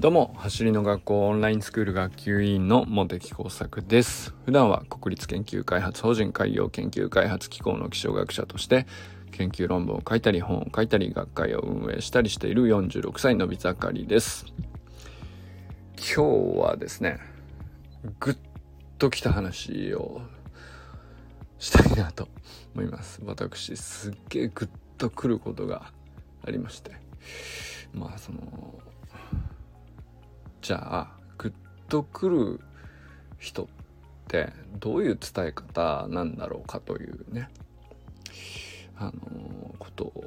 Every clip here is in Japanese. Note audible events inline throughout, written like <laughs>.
どうも走りの学校オンラインスクール学級委員の茂木耕作です。普段は国立研究開発法人海洋研究開発機構の気象学者として研究論文を書いたり本を書いたり学会を運営したりしている46歳のび盛りです。今日はですねぐっときた話をしたいなと思います。私すっげえグッとくることがありまして。まあそのじゃあグッとくる人ってどういう伝え方なんだろうかというねあのことを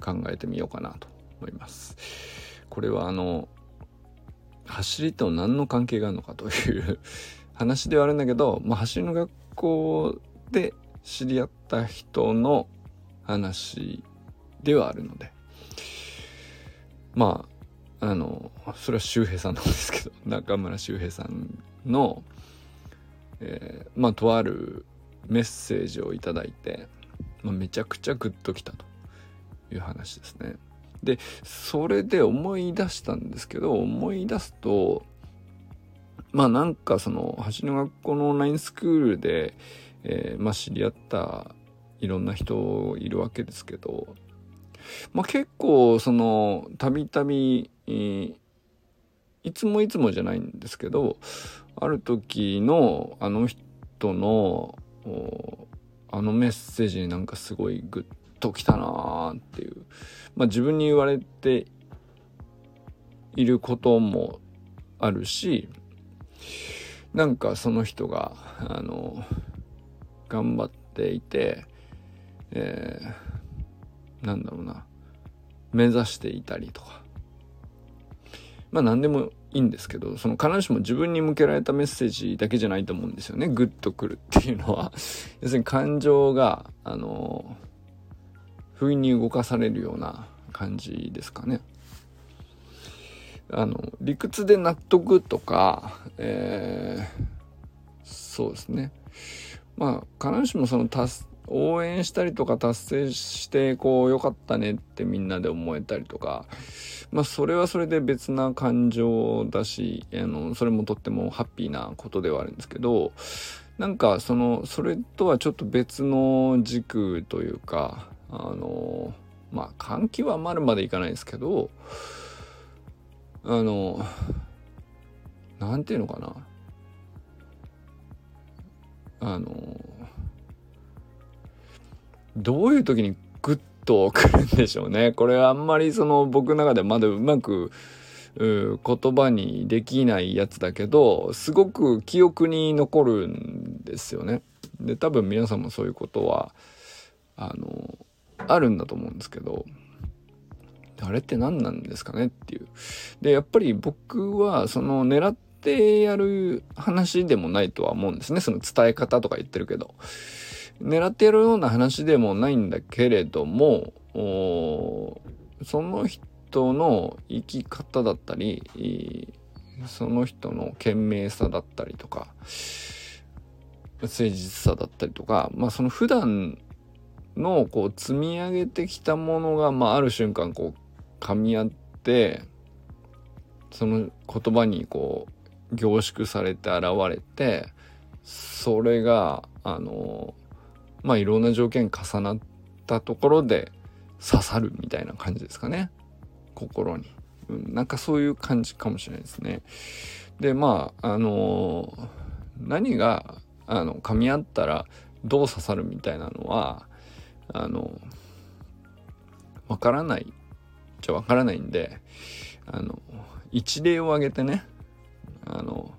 考えてみようかなと思います。これはあの走りと何の関係があるのかという話ではあるんだけど、まあ、走りの学校で知り合った人の話ではあるのでまああのそれは周平さんなんですけど <laughs> 中村周平さんの、えー、まあとあるメッセージを頂いて、まあ、めちゃくちゃグッときたという話ですね。でそれで思い出したんですけど思い出すとまあなんかその橋の学校のオンラインスクールで、えー、まあ知り合ったいろんな人いるわけですけど、まあ結構そのたびたびいつもいつもじゃないんですけどある時のあの人のあのメッセージになんかすごいグッときたなーっていう。まあ自分に言われていることもあるしなんかその人があの頑張っていて、えー、なんだろうな。目指していたりとか。まあ何でもいいんですけどその必ずしも自分に向けられたメッセージだけじゃないと思うんですよね。グッとくるっていうのは。<laughs> 要するに感情があの不意に動かされるような感じですかね。あの理屈で納得とか、えー、そうですね。まあ必ずしもその達応援したりとか達成してこう良かったねってみんなで思えたりとかまあそれはそれで別な感情だしあのそれもとってもハッピーなことではあるんですけどなんかそのそれとはちょっと別の軸というかあのまあ換気はまるまでいかないですけどあのなんていうのかな。あのどういう時にグッとくるんでしょうね <laughs> これあんまりその僕の中でまだうまく言葉にできないやつだけどすごく記憶に残るんですよね。で多分皆さんもそういうことはあのあるんだと思うんですけどあれって何なんですかねっていう。で、やっぱり僕はその狙ってやる話でもないとは思うんですね。その伝え方とか言ってるけど。狙ってやるような話でもないんだけれども、その人の生き方だったり、その人の賢明さだったりとか、誠実さだったりとか、まあその普段のこう積み上げてきたものが、まあある瞬間こう噛み合ってその言葉にこう凝縮されて現れてそれがあのまあいろんな条件重なったところで刺さるみたいな感じですかね。心に、うん、なんかそういう感じかもしれないですね。でまああの何があの噛み合ったらどう刺さるみたいなのはあのわからない。ちゃわからないんであの一例を挙げてねあの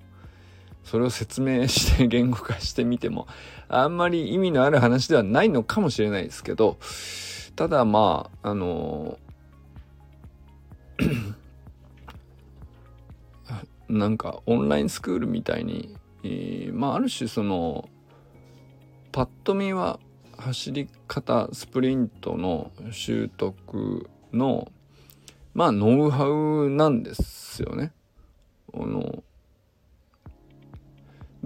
それを説明して言語化してみてもあんまり意味のある話ではないのかもしれないですけどただまああの <coughs> なんかオンラインスクールみたいに、えー、まあある種そのパッと見は走り方スプリントの習得のまあノウハウなんですよね。あの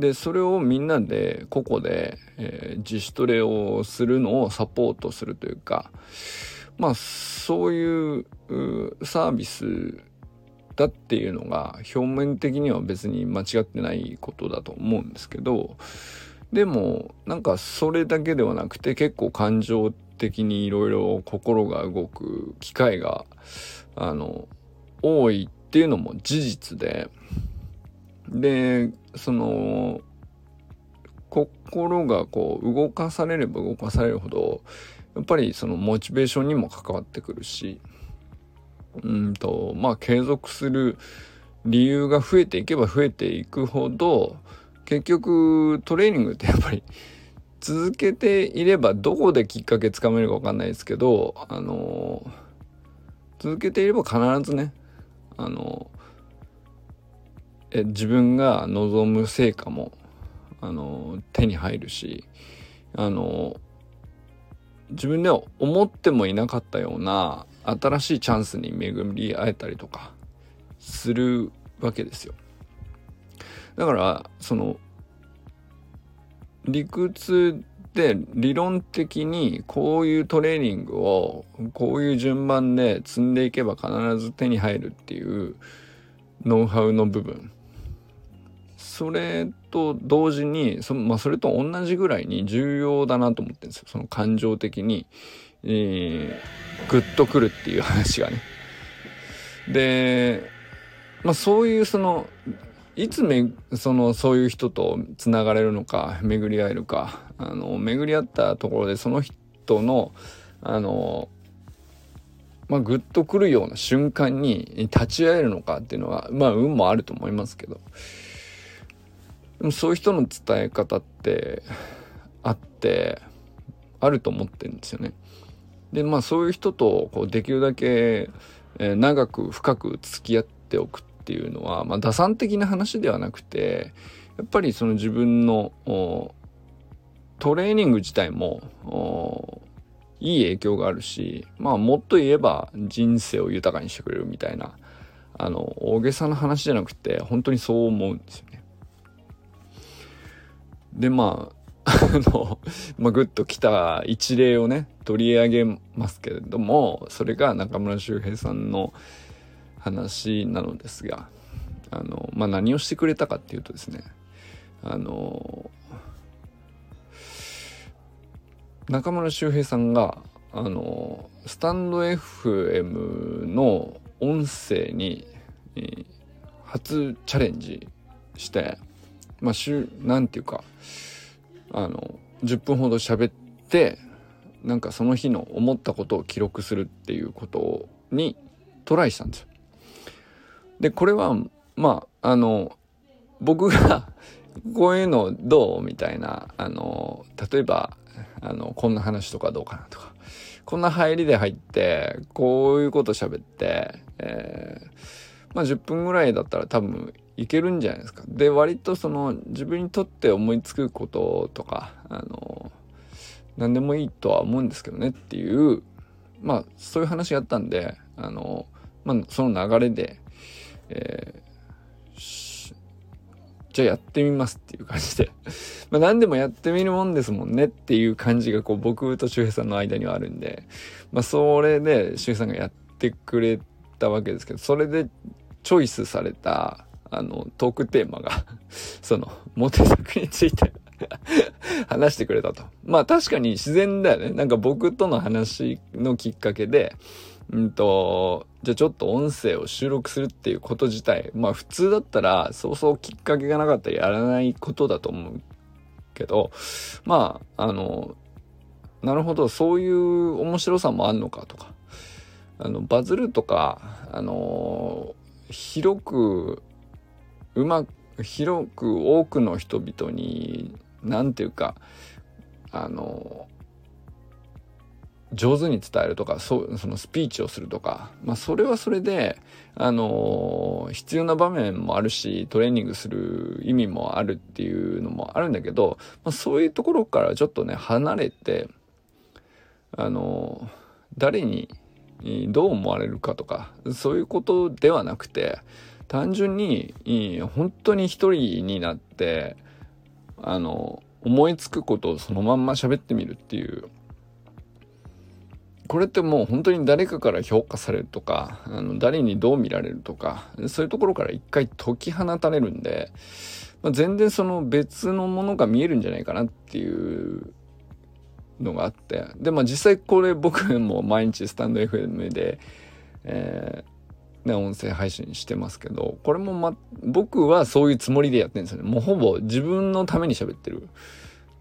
でそれをみんなで個々で、えー、自主トレをするのをサポートするというかまあそういうサービスだっていうのが表面的には別に間違ってないことだと思うんですけどでもなんかそれだけではなくて結構感情的にいろいろ心が動く機会があの多いっていうのも事実ででその心がこう動かされれば動かされるほどやっぱりそのモチベーションにも関わってくるしうんとまあ継続する理由が増えていけば増えていくほど結局トレーニングってやっぱり続けていればどこできっかけつかめるか分かんないですけどあの続けていれば必ずねあのえ自分が望む成果もあの手に入るしあの自分では思ってもいなかったような新しいチャンスに巡り会えたりとかするわけですよ。だからその理屈で理論的にこういうトレーニングをこういう順番で積んでいけば必ず手に入るっていうノウハウの部分それと同時にそ,、まあ、それと同じぐらいに重要だなと思ってるんですよその感情的に、えー、グッとくるっていう話がね。で、まあ、そういうそのいつめそのそういう人とつながれるのか巡り合えるかあの巡り合ったところでその人のあのまあ、グッとくるような瞬間に立ち会えるのかっていうのはまあ運もあると思いますけどでもそういう人の伝え方ってあってあると思ってるんですよね。でまあそういう人とこうできるだけ、長く深く付き合っておくっていうのは、まあ、打算的な話ではなくてやっぱりその自分のトレーニング自体もいい影響があるしまあもっと言えば人生を豊かにしてくれるみたいなあの大げさな話じゃなくて本当にそう思うんですよ。でまああの、まあ、グッときた一例をね取り上げますけれどもそれが中村修平さんの話なのですがあの、まあ、何をしてくれたかっていうとですねあの中村修平さんがあのスタンド FM の音声に、初チャレンジしてまあ週なんていうかあの10分ほど喋ってなんかその日の思ったことを記録するっていうことにトライしたんですよ。でこれはまああの僕が <laughs> こういうのどうみたいなあの例えばあのこんな話とかどうかなとかこんな入りで入ってこういうこと喋って、えー、まあ10分ぐらいだったら多分いけるんじゃないですか。で割とその自分にとって思いつくこととかあの何でもいいとは思うんですけどねっていうまあそういう話があったんであの、まあ、その流れでえー、じゃあやってみますっていう感じで <laughs> まあ何でもやってみるもんですもんねっていう感じがこう僕と周平さんの間にはあるんで、まあそれで周平さんがやってくれたわけですけど、それでチョイスされたあのトークテーマが <laughs> そのモテ作について <laughs> 話してくれたと。まあ確かに自然だよね。なんか僕との話のきっかけで、うんと、じゃあちょっと音声を収録するっていうこと自体、まあ普通だったらそうそうきっかけがなかったらやらないことだと思うけど、まあ、あの、なるほど、そういう面白さもあんのかとか、あの、バズるとか、あの、広く、うまく、広く多くの人々に、なんていうか、あの、上手に伝えるとかそそのスピーチをするとか、まあ、それはそれで、あの、必要な場面もあるしトレーニングする意味もあるっていうのもあるんだけど、まあ、そういうところからちょっとね離れて、あの、誰にどう思われるかとかそういうことではなくて単純に本当に一人になってあの思いつくことをそのまんま喋ってみるっていう。これってもう本当に誰かから評価されるとか、あの誰にどう見られるとか、そういうところから一回解き放たれるんで、まあ、全然その別のものが見えるんじゃないかなっていうのがあって、で、まあ実際これ僕も毎日スタンド FM で、えー、ね、音声配信してますけど、これもま、僕はそういうつもりでやってるんですよね。もうほぼ自分のために喋ってる。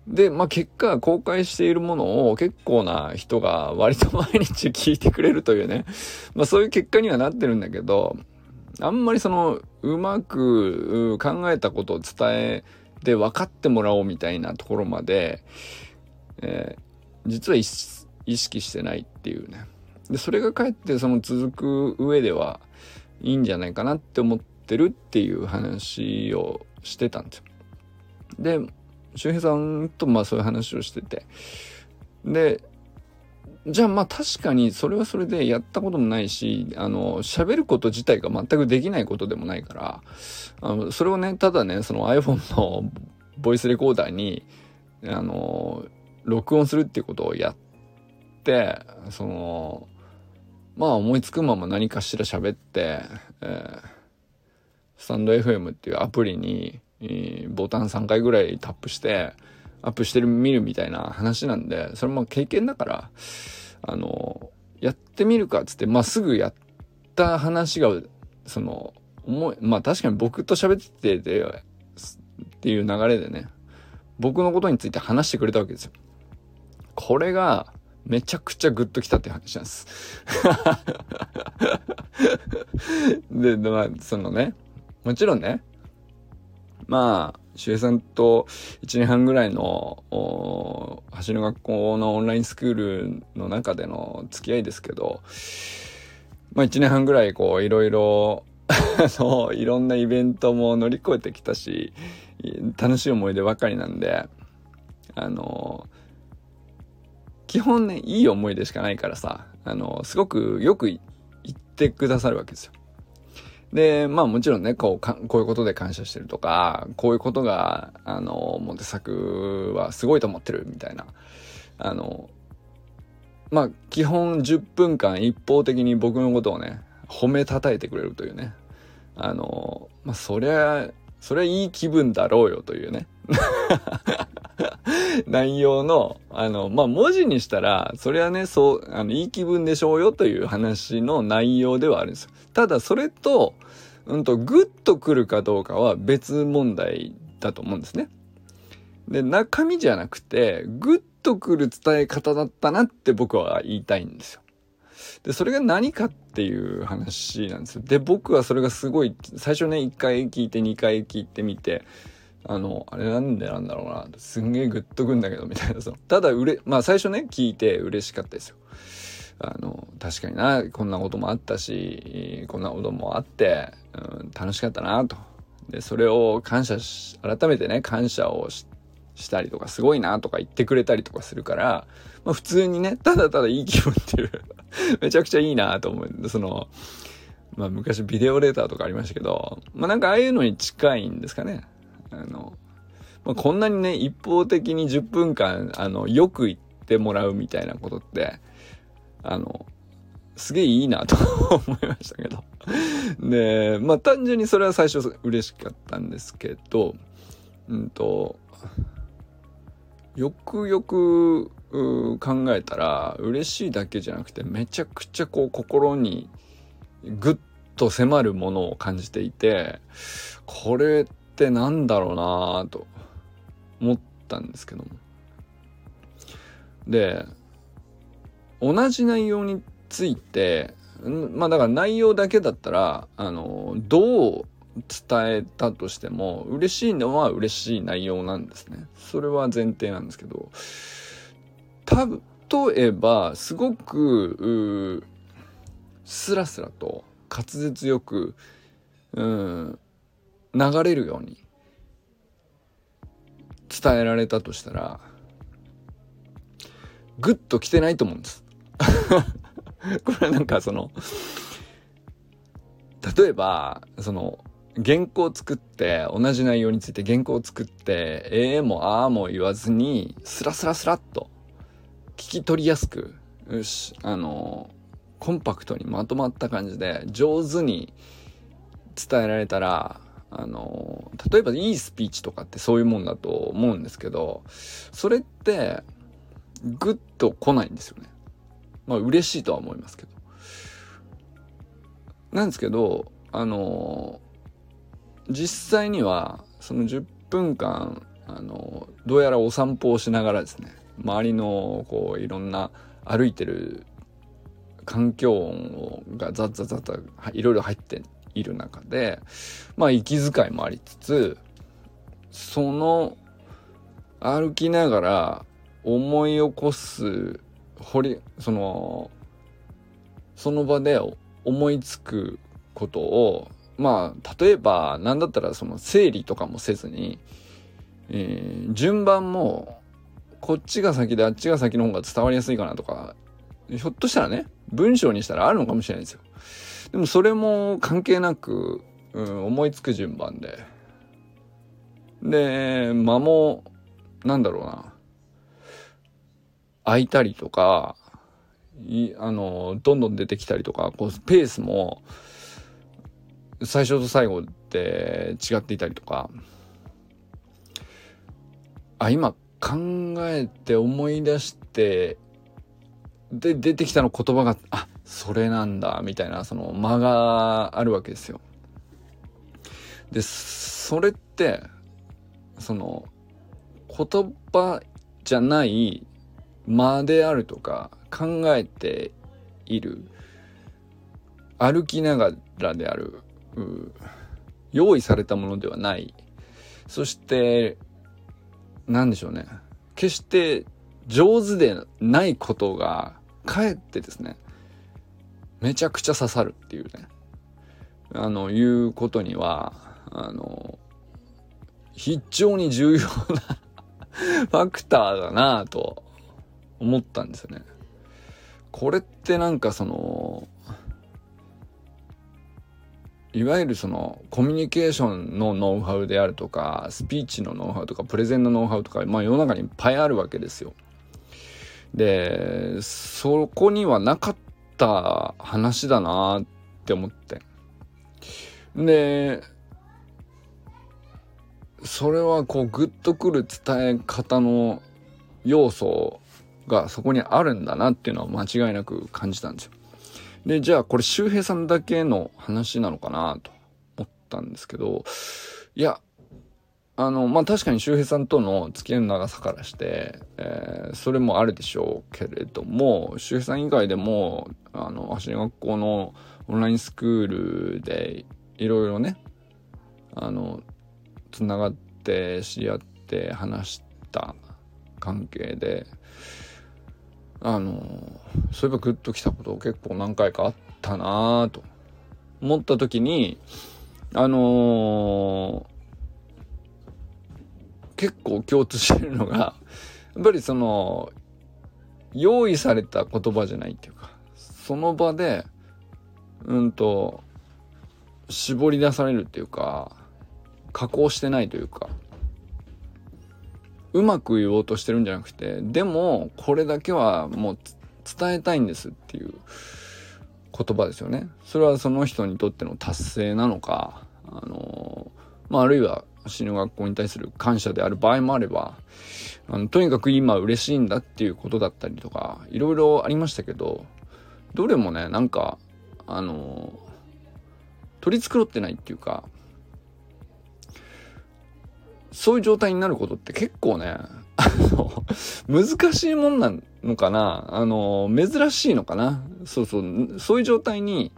で、まあ、結果、公開しているものを結構な人が割と毎日聞いてくれるというね。まあ、そういう結果にはなってるんだけど、あんまりその、うまく考えたことを伝えて分かってもらおうみたいなところまで、えー、実は意識してないっていうね。で、それがかえってその続く上ではいいんじゃないかなって思ってるっていう話をしてたんですよ。で、周平さんとまあそういう話をしてて。で、じゃあまあ確かにそれはそれでやったこともないし、あの、喋ること自体が全くできないことでもないから、あの、それをね、ただね、その iPhone のボイスレコーダーに、あの、録音するっていうことをやって、その、まあ思いつくまま何かしら喋って、えー、スタンド FM っていうアプリに、ボタン3回ぐらいタップして、アップしてる見るみたいな話なんで、それも経験だから、あの、やってみるかっつって、まあすぐやった話が、その、思い、まあ確かに僕と喋ってて、っていう流れでね、僕のことについて話してくれたわけですよ。これが、めちゃくちゃグッときたって話なんです。<laughs> で、まあ、そのね、もちろんね、まあ、周平さんと1年半ぐらいの、橋の学校のオンラインスクールの中での付き合いですけど、まあ1年半ぐらいこういろいろのいろんなイベントも乗り越えてきたし、楽しい思い出ばかりなんで、あの、基本ね、いい思い出しかないからさ、あの、すごくよく言ってくださるわけですよ。で、まあもちろんね、こうか、こういうことで感謝してるとか、こういうことが、あの、モテ作はすごいと思ってるみたいな。あの、まあ基本10分間一方的に僕のことをね、褒めたたえてくれるというね。あの、まあそりゃ、そりゃいい気分だろうよというね。<laughs> 内容の、あの、まあ、文字にしたら、それはね、そう、あの、いい気分でしょうよという話の内容ではあるんですよ。ただ、それと、うんと、グッとくるかどうかは別問題だと思うんですね。で、中身じゃなくて、グッとくる伝え方だったなって僕は言いたいんですよ。で、それが何かっていう話なんですよ。で、僕はそれがすごい、最初ね、1回聞いて2回聞いてみて、あの、あれなんでなんだろうな、すんげえグッとくんだけど、みたいな、その、ただうれ、まあ最初ね、聞いて嬉しかったですよ。あの、確かにな、こんなこともあったし、こんなこともあって、うん、楽しかったなと。で、それを感謝し、改めてね、感謝をしたりとか、すごいなとか言ってくれたりとかするから、まあ普通にね、ただただいい気分っていう <laughs> めちゃくちゃいいなと思うんで。その、まあ昔ビデオレーターとかありましたけど、まあなんかああいうのに近いんですかね。あの、まあ、こんなにね、一方的に10分間、あの、よく言ってもらうみたいなことって、あの、すげえいいなと <laughs> 思いましたけど。で、まあ単純にそれは最初嬉しかったんですけど、うんと、よくよく考えたら嬉しいだけじゃなくてめちゃくちゃこう心にぐっと迫るものを感じていてこれっってなんだろうなと思ったんですけども。で同じ内容についてまあだから内容だけだったらあのどう伝えたとしても嬉しいのは嬉しい内容なんですね。それは前提なんですけど。例えばすごくスラスラと滑舌よくうん流れるように伝えられたとしたらグッと来てないと思うんです。<laughs> これはなんかその例えばその原稿を作って同じ内容について原稿を作ってええもああも言わずにスラスラスラっと聞き取りやすくよしあのコンパクトにまとまった感じで上手に伝えられたらあの例えばいいスピーチとかってそういうもんだと思うんですけどそれってグッと来ないんですよね。まあ嬉しいとは思いますけど。なんですけどあの実際にはその10分間あのどうやらお散歩をしながらですね周りのこういろんな歩いてる環境音がザッザッザッザいろいろ入っている中でまあ息遣いもありつつその歩きながら思い起こす掘りそのその場で思いつくことをまあ例えば何だったらその整理とかもせずに、えー、順番もこっちが先であっちが先の方が伝わりやすいかなとかひょっとしたらね文章にしたらあるのかもしれないですよ。でもそれも関係なく、うん、思いつく順番で。で、間も、なんだろうな。空いたりとか、いあの、どんどん出てきたりとか、こう、ペースも、最初と最後って違っていたりとか、あ、今考えて思い出して、で、出てきたの言葉が、あ、それなんだ、みたいな、その間があるわけですよ。で、それって、その、言葉じゃない間であるとか、考えている、歩きながらである、用意されたものではない。そして、何でしょうね。決して上手でないことが、かえってですね、めちゃくちゃ刺さるっていうね、あの、いうことには、あの、非常に重要な <laughs> ファクターだなと思ったんですよね。これってなんかその、いわゆるそのコミュニケーションのノウハウであるとか、スピーチのノウハウとか、プレゼンのノウハウとか、まあ世の中にいっぱいあるわけですよ。で、そこにはなかった話だなって思って。で、それはこうグッとくる伝え方の要素がそこにあるんだなっていうのは間違いなく感じたんですよ。で、じゃあこれ周平さんだけの話なのかなと思ったんですけど、いや、あの、まあ、確かに周平さんとの付き合いの長さからして、えー、それもあるでしょうけれども、周平さん以外でも、あの、走り学校のオンラインスクールで、いろいろね、あの、つながって知り合って話した関係で、あの、そういえばグッときたこと結構何回かあったなぁと思った時に、あのー結構共通してるのがやっぱりその用意された言葉じゃないっていうかその場でうんと絞り出されるっていうか加工してないというかうまく言おうとしてるんじゃなくてでもこれだけはもう伝えたいんですっていう言葉ですよね。それはその人にとっての達成なのかあのまああるいは死ぬ学校に対する感謝である場合もあれば、あのとにかく今嬉しいんだっていうことだったりとか、いろいろありましたけど、どれもね、なんか、あの、取り繕ってないっていうか、そういう状態になることって結構ね、あの、難しいもんなのかなあの、珍しいのかなそうそう、そういう状態に、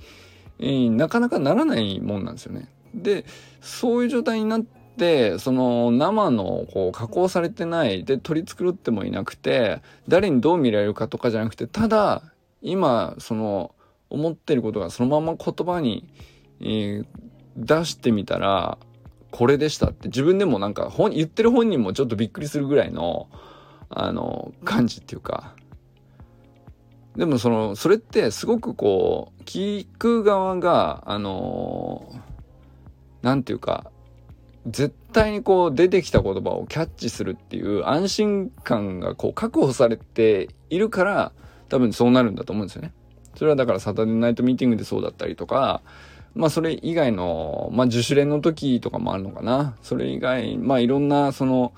えー、なかなかならないもんなんですよね。で、そういう状態になって、でその生のこう加工されてないで取り繕ってもいなくて誰にどう見られるかとかじゃなくてただ今その思ってることがそのまま言葉に、えー、出してみたらこれでしたって自分でもなんか本言ってる本人もちょっとびっくりするぐらいのあの感じっていうか。でもそのそれってすごくこう聞く側があのなんていうか絶対にこう出てきた言葉をキャッチするっていう安心感がこう確保されているから多分そうなるんだと思うんですよね。それはだからサタデーナイトミーティングでそうだったりとか、まあそれ以外の、まあ自主練の時とかもあるのかな。それ以外、まあいろんなその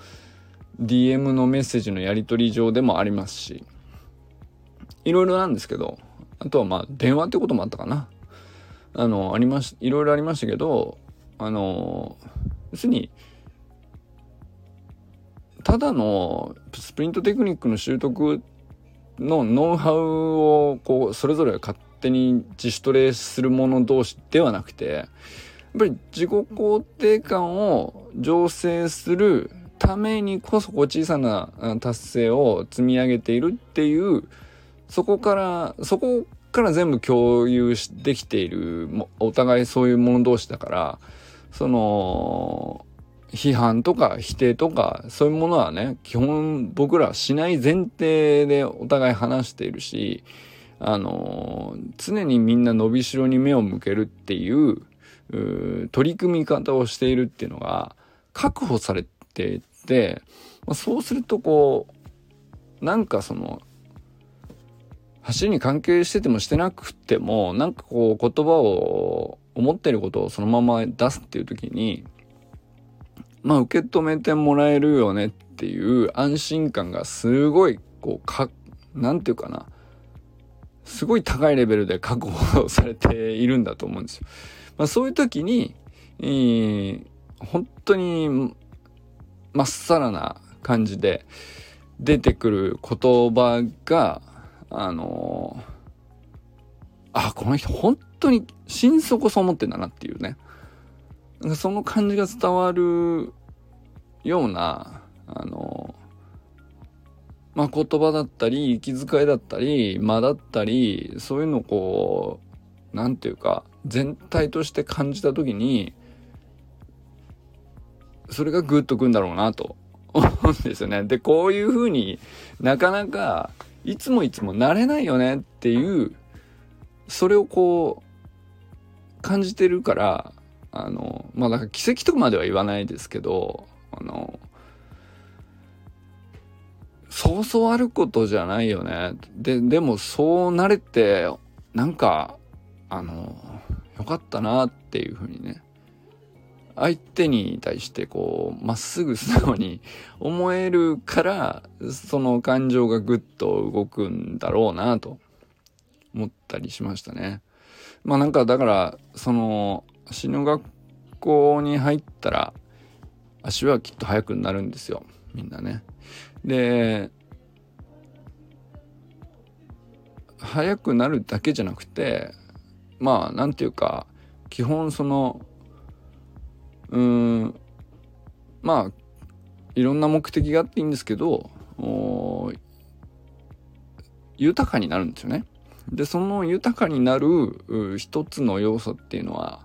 DM のメッセージのやり取り上でもありますし、いろいろなんですけど、あとはまあ電話ってこともあったかな。あの、ありまし、いろいろありましたけど、あの、要するに、ただのスプリントテクニックの習得のノウハウをこうそれぞれが勝手に自主トレする者同士ではなくてやっぱり自己肯定感を醸成するためにこそこう小さな達成を積み上げているっていうそこからそこから全部共有できているお互いそういう者同士だからその批判とか否定とかそういうものはね基本僕らしない前提でお互い話しているしあの常にみんな伸びしろに目を向けるっていう取り組み方をしているっていうのが確保されていて、まあ、そうするとこうなんかその走りに関係しててもしてなくてもなんかこう言葉を思ってることをそのまま出すっていう時にまあ受け止めてもらえるよねっていう安心感がすごいこうかなんていうかなすごい高いレベルで確保されているんだと思うんですよ。まあ、そういう時に、えー、本当にまっさらな感じで出てくる言葉があのー、あこの人本当に心底そう思ってんだなっていうねその感じが伝わるような、あの、まあ、言葉だったり、息遣いだったり、間だったり、そういうのをこう、なんていうか、全体として感じた時に、それがグッとくんだろうなと <laughs> 思うんですよね。で、こういう風になかなかいつもいつもなれないよねっていう、それをこう感じてるから、あの、まあだから奇跡とまでは言わないですけど、あの、そうそうあることじゃないよね。で、でもそうなれて、なんか、あの、よかったなっていうふうにね、相手に対してこう、まっすぐ素直に <laughs> 思えるから、その感情がぐっと動くんだろうなと思ったりしましたね。まあなんかだから、その、死ぬ学校に入ったら足はきっと速くなるんですよみんなね。で速くなるだけじゃなくてまあなんていうか基本そのうんまあいろんな目的があっていいんですけど豊かになるんですよね。でその豊かになる一つの要素っていうのは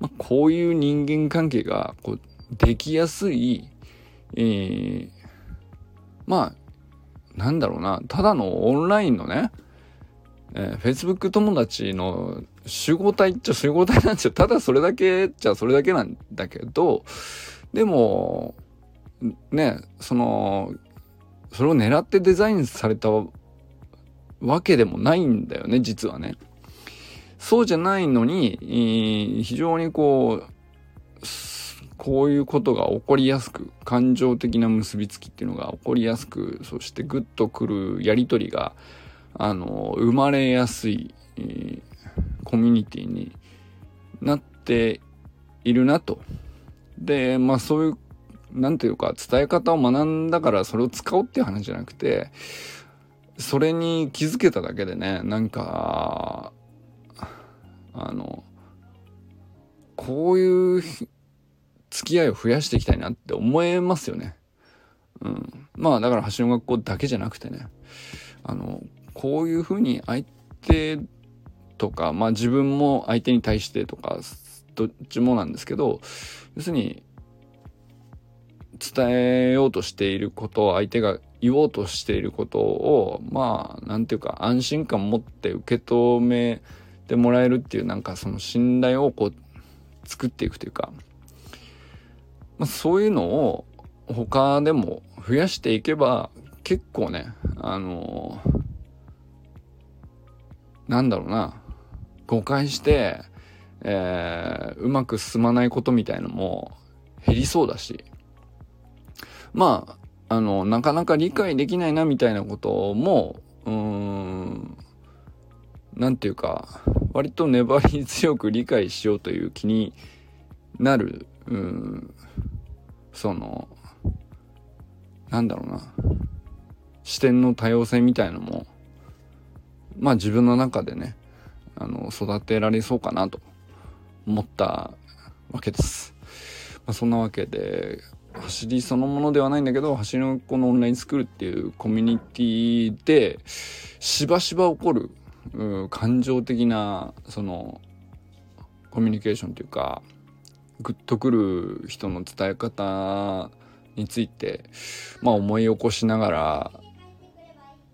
まあ、こういう人間関係がこうできやすい、えー、まあ、なんだろうな、ただのオンラインのね、えー、Facebook 友達の集合体っちゃ集合体なんですよ。ただそれだけっちゃそれだけなんだけど、でも、ね、その、それを狙ってデザインされたわけでもないんだよね、実はね。そうじゃないのに、非常にこう、こういうことが起こりやすく、感情的な結びつきっていうのが起こりやすく、そしてグッとくるやりとりが、あの、生まれやすい、コミュニティになっているなと。で、まあそういう、なんていうか、伝え方を学んだからそれを使おうっていう話じゃなくて、それに気づけただけでね、なんか、あの、こういう付き合いを増やしていきたいなって思えますよね。うん。まあだから橋の学校だけじゃなくてね、あの、こういうふうに相手とか、まあ自分も相手に対してとか、どっちもなんですけど、要するに、伝えようとしていることを相手が言おうとしていることを、まあ、なんていうか安心感持って受け止めてもらえるっていうなんかその信頼をこう作っていくというか、まあ、そういうのを他でも増やしていけば結構ね、あのなんだろうな誤解して、えー、うまく進まないことみたいのも減りそうだしまああのなかなか理解できないなみたいなこともうーんなんていうか割と粘り強く理解しようという気になるうんそのなんだろうな視点の多様性みたいのもまあ自分の中でねあの育てられそうかなと思ったわけです。まあ、そんなわけで走りそのものではないんだけど走りの子のオンラインスクールっていうコミュニティでしばしば起こる感情的なそのコミュニケーションというかグッとくる人の伝え方についてまあ思い起こしながら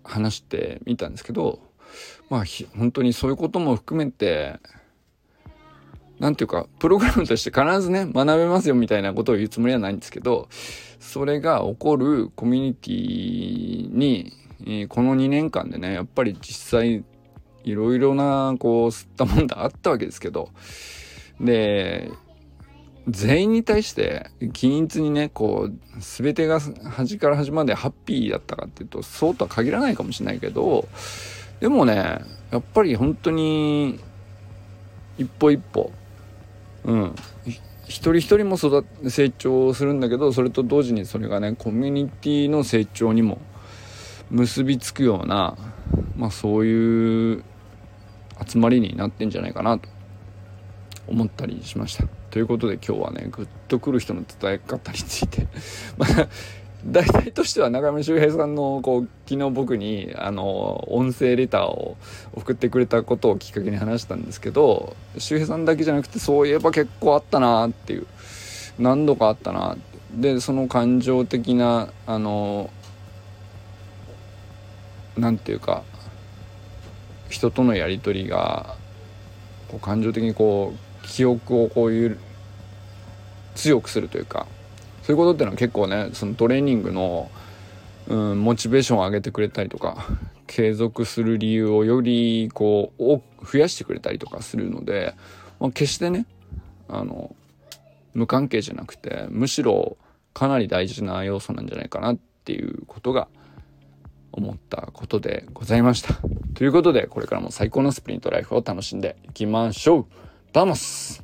話してみたんですけどまあ本当にそういうことも含めてなんていうかプログラムとして必ずね学べますよみたいなことを言うつもりはないんですけどそれが起こるコミュニティにこの2年間でねやっぱり実際いろいろなこう吸ったもんだあったわけですけどで全員に対して均一にねこう全てが端から端までハッピーだったかっていうとそうとは限らないかもしれないけどでもねやっぱり本当に一歩一歩うん一人一人も育成長するんだけどそれと同時にそれがねコミュニティの成長にも結びつくようなまあそういう集まりになってんじゃないかなと思ったりしました。ということで今日はねグッとくる人の伝え方について大体としては中山修平さんのこう昨日僕にあの音声レターを送ってくれたことをきっかけに話したんですけど周平さんだけじゃなくてそういえば結構あったなっていう何度かあったなでその感情的なあの何て言うか人とのやり取りがこう感情的にこう記憶をこういう強くするというかそういうことっていうのは結構ねそのトレーニングの、うん、モチベーションを上げてくれたりとか継続する理由をよりこう増やしてくれたりとかするので、まあ、決してねあの無関係じゃなくてむしろかなり大事な要素なんじゃないかなっていうことが思ったことでございました。ということでこれからも最高のスプリントライフを楽しんでいきましょう vamos